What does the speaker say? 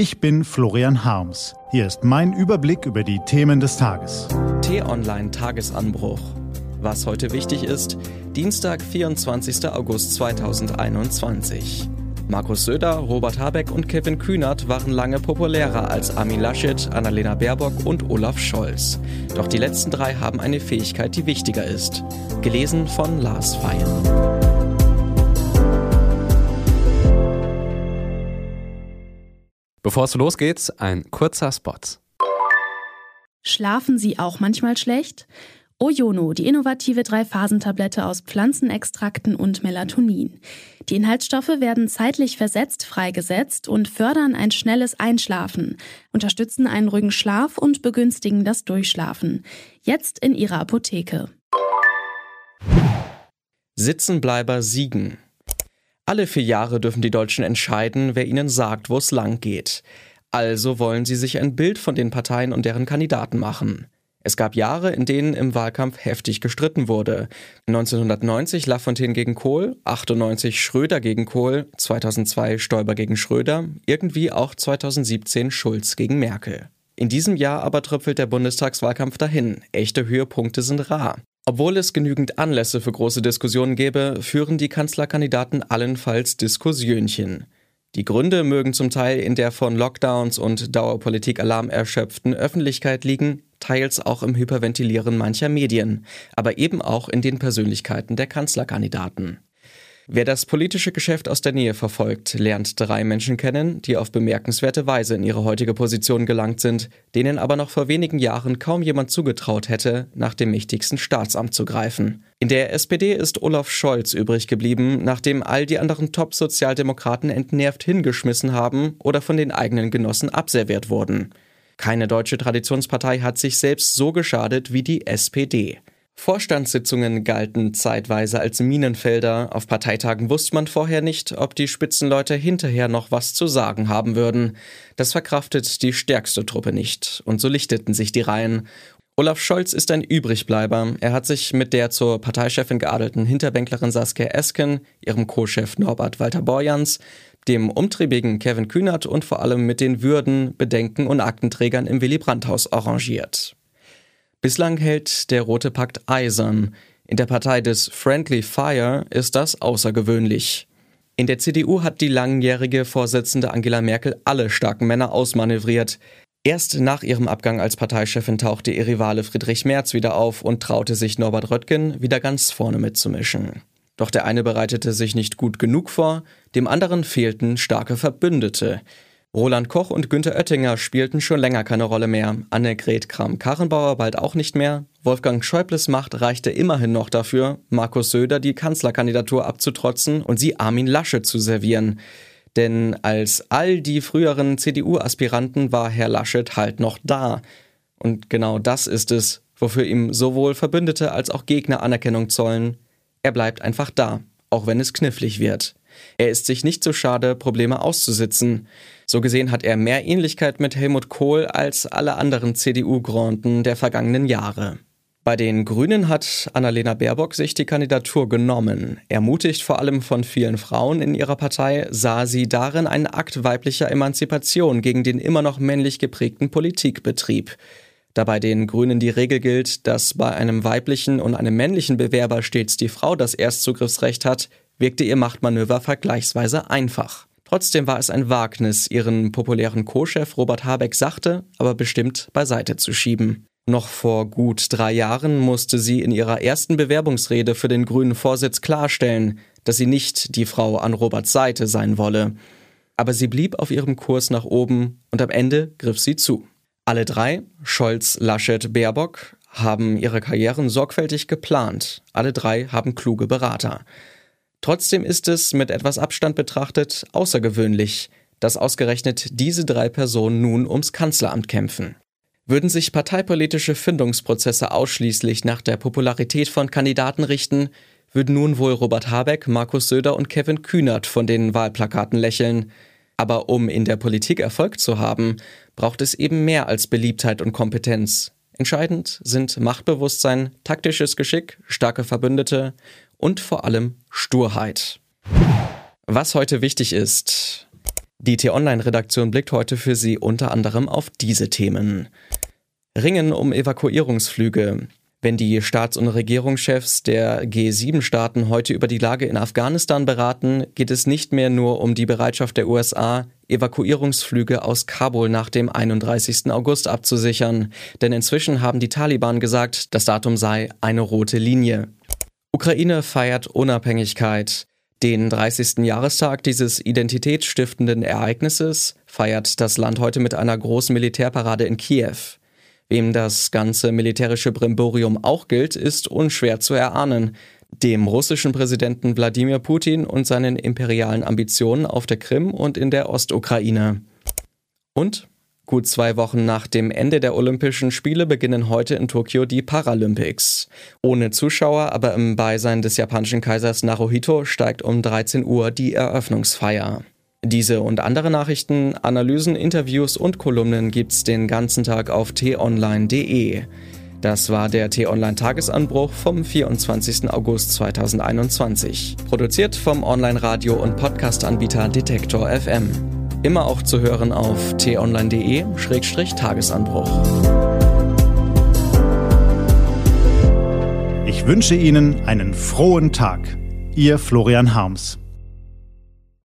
Ich bin Florian Harms. Hier ist mein Überblick über die Themen des Tages. T-Online Tagesanbruch. Was heute wichtig ist, Dienstag, 24. August 2021. Markus Söder, Robert Habeck und Kevin Kühnert waren lange populärer als Armin Laschet, Annalena Baerbock und Olaf Scholz. Doch die letzten drei haben eine Fähigkeit, die wichtiger ist. Gelesen von Lars Feyen. Bevor es losgeht, ein kurzer Spot. Schlafen Sie auch manchmal schlecht? Ojono, die innovative Drei-Phasen-Tablette aus Pflanzenextrakten und Melatonin. Die Inhaltsstoffe werden zeitlich versetzt freigesetzt und fördern ein schnelles Einschlafen, unterstützen einen ruhigen Schlaf und begünstigen das Durchschlafen. Jetzt in Ihrer Apotheke. Sitzenbleiber siegen. Alle vier Jahre dürfen die Deutschen entscheiden, wer ihnen sagt, wo es lang geht. Also wollen sie sich ein Bild von den Parteien und deren Kandidaten machen. Es gab Jahre, in denen im Wahlkampf heftig gestritten wurde. 1990 Lafontaine gegen Kohl, 98 Schröder gegen Kohl, 2002 Stoiber gegen Schröder, irgendwie auch 2017 Schulz gegen Merkel. In diesem Jahr aber tröpfelt der Bundestagswahlkampf dahin. Echte Höhepunkte sind rar. Obwohl es genügend Anlässe für große Diskussionen gäbe, führen die Kanzlerkandidaten allenfalls Diskussionchen. Die Gründe mögen zum Teil in der von Lockdowns und Dauerpolitik-Alarm erschöpften Öffentlichkeit liegen, teils auch im Hyperventilieren mancher Medien, aber eben auch in den Persönlichkeiten der Kanzlerkandidaten. Wer das politische Geschäft aus der Nähe verfolgt, lernt drei Menschen kennen, die auf bemerkenswerte Weise in ihre heutige Position gelangt sind, denen aber noch vor wenigen Jahren kaum jemand zugetraut hätte, nach dem mächtigsten Staatsamt zu greifen. In der SPD ist Olaf Scholz übrig geblieben, nachdem all die anderen Top-Sozialdemokraten entnervt hingeschmissen haben oder von den eigenen Genossen abserviert wurden. Keine deutsche Traditionspartei hat sich selbst so geschadet wie die SPD. Vorstandssitzungen galten zeitweise als Minenfelder. Auf Parteitagen wusste man vorher nicht, ob die Spitzenleute hinterher noch was zu sagen haben würden. Das verkraftet die stärkste Truppe nicht. Und so lichteten sich die Reihen. Olaf Scholz ist ein Übrigbleiber. Er hat sich mit der zur Parteichefin geadelten Hinterbänklerin Saskia Esken, ihrem Co-Chef Norbert Walter Borjans, dem umtriebigen Kevin Kühnert und vor allem mit den Würden, Bedenken und Aktenträgern im Willy Brandt-Haus arrangiert. Bislang hält der Rote Pakt eisern. In der Partei des Friendly Fire ist das außergewöhnlich. In der CDU hat die langjährige Vorsitzende Angela Merkel alle starken Männer ausmanövriert. Erst nach ihrem Abgang als Parteichefin tauchte ihr Rivale Friedrich Merz wieder auf und traute sich Norbert Röttgen wieder ganz vorne mitzumischen. Doch der eine bereitete sich nicht gut genug vor, dem anderen fehlten starke Verbündete. Roland Koch und Günter Oettinger spielten schon länger keine Rolle mehr, Annegret Kramp-Karrenbauer bald auch nicht mehr, Wolfgang Schäubles Macht reichte immerhin noch dafür, Markus Söder die Kanzlerkandidatur abzutrotzen und sie Armin Lasche zu servieren. Denn als all die früheren CDU-Aspiranten war Herr Laschet halt noch da. Und genau das ist es, wofür ihm sowohl Verbündete als auch Gegner Anerkennung zollen. Er bleibt einfach da, auch wenn es knifflig wird. Er ist sich nicht so schade, Probleme auszusitzen. So gesehen hat er mehr Ähnlichkeit mit Helmut Kohl als alle anderen CDU-Granden der vergangenen Jahre. Bei den Grünen hat Annalena Baerbock sich die Kandidatur genommen. Ermutigt vor allem von vielen Frauen in ihrer Partei, sah sie darin einen Akt weiblicher Emanzipation gegen den immer noch männlich geprägten Politikbetrieb. Da bei den Grünen die Regel gilt, dass bei einem weiblichen und einem männlichen Bewerber stets die Frau das Erstzugriffsrecht hat, wirkte ihr Machtmanöver vergleichsweise einfach. Trotzdem war es ein Wagnis, ihren populären Co-Chef Robert Habeck sachte, aber bestimmt beiseite zu schieben. Noch vor gut drei Jahren musste sie in ihrer ersten Bewerbungsrede für den grünen Vorsitz klarstellen, dass sie nicht die Frau an Roberts Seite sein wolle. Aber sie blieb auf ihrem Kurs nach oben und am Ende griff sie zu. Alle drei, Scholz, Laschet, Baerbock, haben ihre Karrieren sorgfältig geplant. Alle drei haben kluge Berater. Trotzdem ist es, mit etwas Abstand betrachtet, außergewöhnlich, dass ausgerechnet diese drei Personen nun ums Kanzleramt kämpfen. Würden sich parteipolitische Findungsprozesse ausschließlich nach der Popularität von Kandidaten richten, würden nun wohl Robert Habeck, Markus Söder und Kevin Kühnert von den Wahlplakaten lächeln. Aber um in der Politik Erfolg zu haben, braucht es eben mehr als Beliebtheit und Kompetenz. Entscheidend sind Machtbewusstsein, taktisches Geschick, starke Verbündete und vor allem Sturheit. Was heute wichtig ist. Die T-Online-Redaktion blickt heute für Sie unter anderem auf diese Themen. Ringen um Evakuierungsflüge. Wenn die Staats- und Regierungschefs der G7-Staaten heute über die Lage in Afghanistan beraten, geht es nicht mehr nur um die Bereitschaft der USA, Evakuierungsflüge aus Kabul nach dem 31. August abzusichern. Denn inzwischen haben die Taliban gesagt, das Datum sei eine rote Linie. Ukraine feiert Unabhängigkeit. Den 30. Jahrestag dieses identitätsstiftenden Ereignisses feiert das Land heute mit einer großen Militärparade in Kiew. Wem das ganze militärische Brimborium auch gilt, ist unschwer zu erahnen. Dem russischen Präsidenten Wladimir Putin und seinen imperialen Ambitionen auf der Krim und in der Ostukraine. Und Gut zwei Wochen nach dem Ende der Olympischen Spiele beginnen heute in Tokio die Paralympics. Ohne Zuschauer, aber im Beisein des japanischen Kaisers Naruhito steigt um 13 Uhr die Eröffnungsfeier. Diese und andere Nachrichten, Analysen, Interviews und Kolumnen gibt's den ganzen Tag auf t-online.de. Das war der T-Online-Tagesanbruch vom 24. August 2021. Produziert vom Online-Radio- und Podcast-Anbieter Detektor FM. Immer auch zu hören auf t-online.de-tagesanbruch. Ich wünsche Ihnen einen frohen Tag. Ihr Florian Harms.